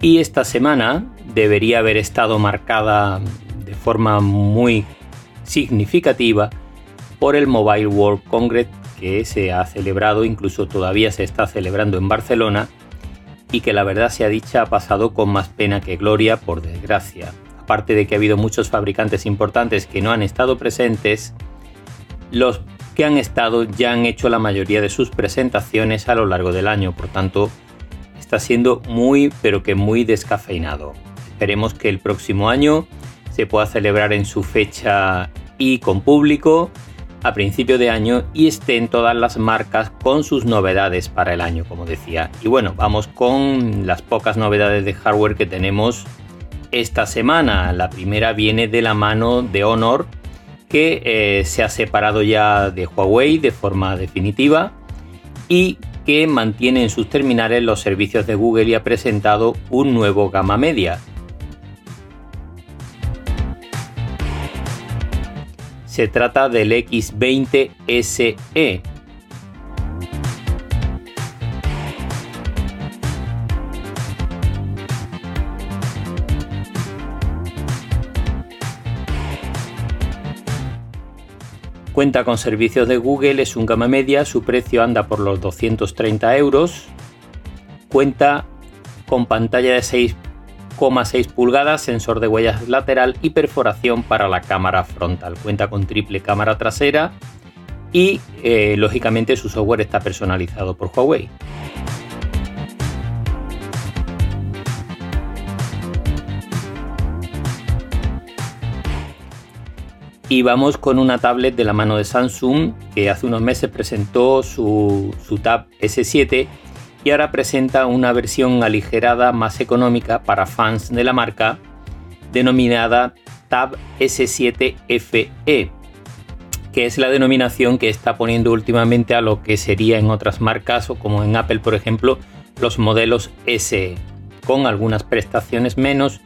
Y esta semana debería haber estado marcada de forma muy significativa por el Mobile World Congress que se ha celebrado, incluso todavía se está celebrando en Barcelona, y que la verdad sea dicha ha pasado con más pena que gloria, por desgracia. Aparte de que ha habido muchos fabricantes importantes que no han estado presentes, los que han estado ya han hecho la mayoría de sus presentaciones a lo largo del año, por tanto, está siendo muy pero que muy descafeinado. Esperemos que el próximo año se pueda celebrar en su fecha y con público a principio de año y estén todas las marcas con sus novedades para el año, como decía. Y bueno, vamos con las pocas novedades de hardware que tenemos esta semana. La primera viene de la mano de Honor, que eh, se ha separado ya de Huawei de forma definitiva y que mantiene en sus terminales los servicios de Google y ha presentado un nuevo gama media. Se trata del X20 SE, Cuenta con servicios de Google, es un gama media, su precio anda por los 230 euros. Cuenta con pantalla de 6,6 pulgadas, sensor de huellas lateral y perforación para la cámara frontal. Cuenta con triple cámara trasera y eh, lógicamente su software está personalizado por Huawei. Y vamos con una tablet de la mano de Samsung que hace unos meses presentó su, Tab S7 y ahora presenta una versión aligerada más económica para fans de la marca denominada Tab S7 FE, que es la denominación que está poniendo últimamente a lo que sería en otras marcas o como en Apple por ejemplo los modelos SE, con algunas prestaciones menos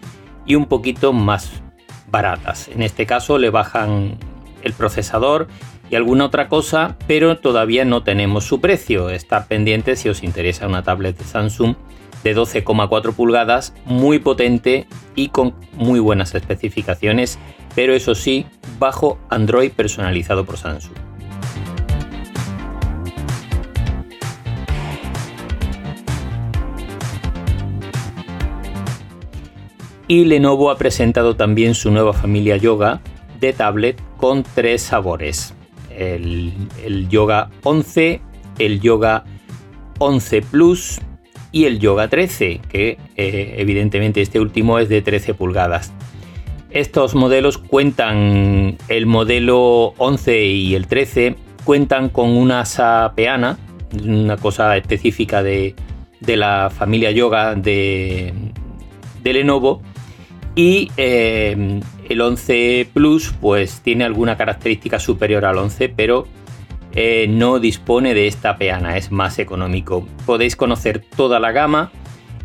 y un poquito más baratas. En este caso le bajan el procesador y alguna otra cosa, pero todavía no tenemos su precio. Está pendiente si os interesa una tablet de Samsung de 12,4 pulgadas, muy potente y con muy buenas especificaciones, pero eso sí, bajo Android personalizado por Samsung. Y Lenovo ha presentado también su nueva familia Yoga de tablet con tres sabores. El, Yoga 11, el Yoga 11 Plus y el Yoga 13, que eh, evidentemente este último es de 13 pulgadas. Estos modelos cuentan, el modelo 11 y el 13 cuentan con una asa peana, una cosa específica de, la familia Yoga de, de Lenovo, y eh, el 11 Plus pues tiene alguna característica superior al 11, pero eh, no dispone de esta peana, es más económico. Podéis conocer toda la gama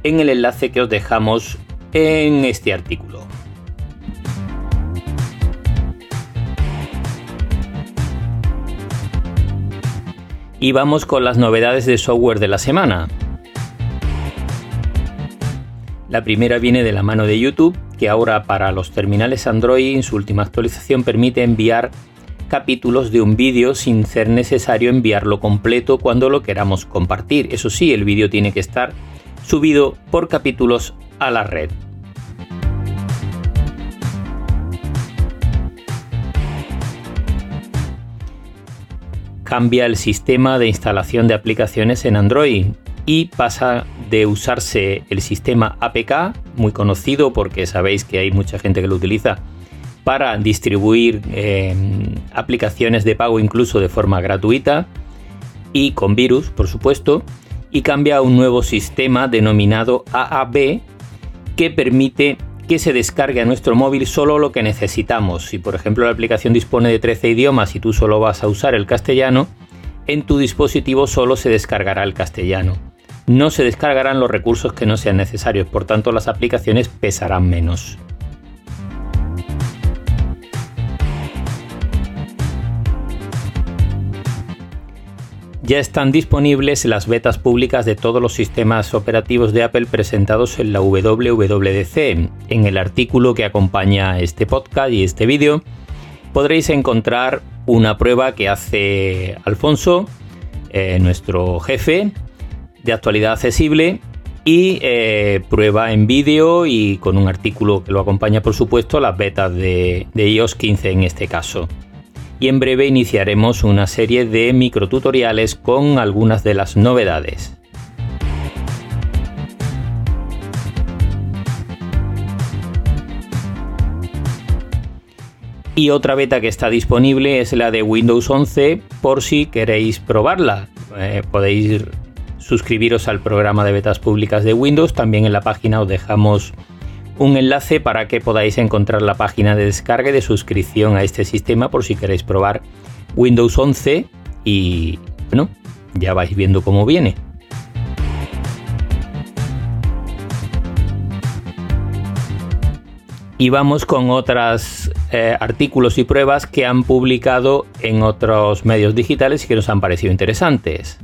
en el enlace que os dejamos en este artículo. Y vamos con las novedades de software de la semana. La primera viene de la mano de YouTube, que ahora para los terminales Android en su última actualización permite enviar capítulos de un vídeo sin ser necesario enviarlo completo cuando lo queramos compartir. Eso sí, el vídeo tiene que estar subido por capítulos a la red. Cambia el sistema de instalación de aplicaciones en Android y pasa de usarse el sistema APK, muy conocido porque sabéis que hay mucha gente que lo utiliza para distribuir em, aplicaciones de pago incluso de forma gratuita y con virus, por supuesto, y cambia a un nuevo sistema denominado AAB que permite que se descargue a nuestro móvil solo lo que necesitamos. Si por ejemplo la aplicación dispone de 13 idiomas y tú solo vas a usar el castellano, en tu dispositivo solo se descargará el castellano. No se descargarán los recursos que no sean necesarios, por tanto las aplicaciones pesarán menos. ya están disponibles las betas públicas de todos los sistemas operativos de Apple presentados en la WWDC. En el artículo que acompaña este podcast y este vídeo podréis encontrar una prueba que hace Alfonso, eh, nuestro jefe de actualidad accesible, y eh, prueba en vídeo y con un artículo que lo acompaña, por supuesto, las betas de, de iOS 15 en este caso y en breve iniciaremos una serie de microtutoriales con algunas de las novedades. Y otra beta que está disponible es la de Windows 11 por si queréis probarla. Eh, podéis suscribiros al programa de betas públicas de Windows. También en la página os dejamos un enlace para que podáis encontrar la página de descarga y de suscripción a este sistema por si queréis probar Windows 11 y bueno, ya vais viendo cómo viene. Y vamos con otros eh, artículos y pruebas que han publicado en otros medios digitales y que nos han parecido interesantes.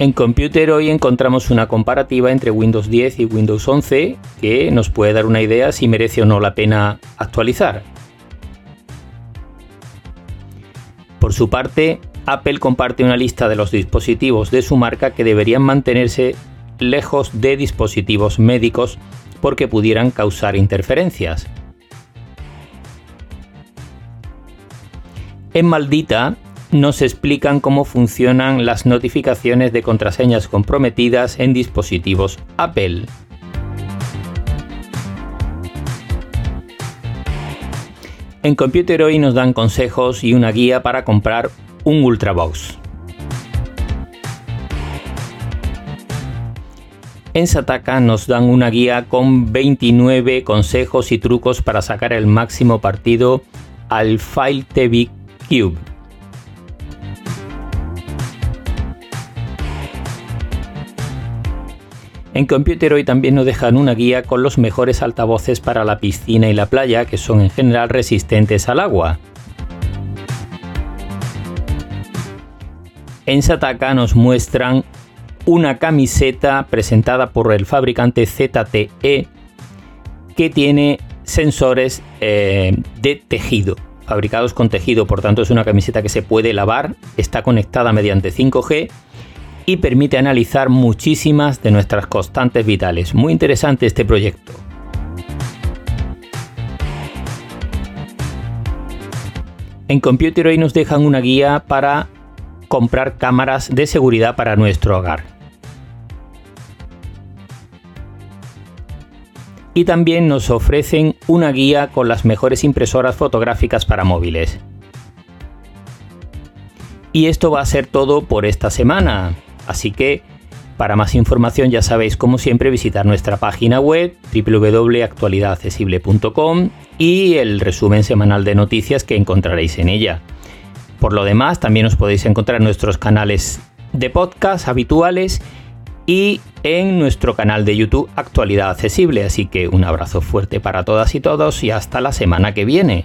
En Computer hoy encontramos una comparativa entre Windows 10 y Windows 11 que nos puede dar una idea si merece o no la pena actualizar. Por su parte, Apple comparte una lista de los dispositivos de su marca que deberían mantenerse lejos de dispositivos médicos porque pudieran causar interferencias. En Maldita nos explican cómo funcionan las notificaciones de contraseñas comprometidas en dispositivos Apple. En Computer hoy nos dan consejos y una guía para comprar un Ultrabox. En Sataka nos dan una guía con 29 consejos y trucos para sacar el máximo partido al File TV Cube. En Computer hoy también nos dejan una guía con los mejores altavoces para la piscina y la playa que son en general resistentes al agua. En Sataka nos muestran una camiseta presentada por el fabricante ZTE que tiene sensores eh, de tejido, fabricados con tejido, por tanto es una camiseta que se puede lavar, está conectada mediante 5G y permite analizar muchísimas de nuestras constantes vitales. Muy interesante este proyecto. En Computer hoy nos dejan una guía para comprar cámaras de seguridad para nuestro hogar. Y también nos ofrecen una guía con las mejores impresoras fotográficas para móviles. Y esto va a ser todo por esta semana. Así que para más información ya sabéis como siempre visitar nuestra página web www.actualidadaccesible.com y el resumen semanal de noticias que encontraréis en ella. Por lo demás, también os podéis encontrar en nuestros canales de podcast habituales y en nuestro canal de YouTube Actualidad Accesible. Así que un abrazo fuerte para todas y todos y hasta la semana que viene.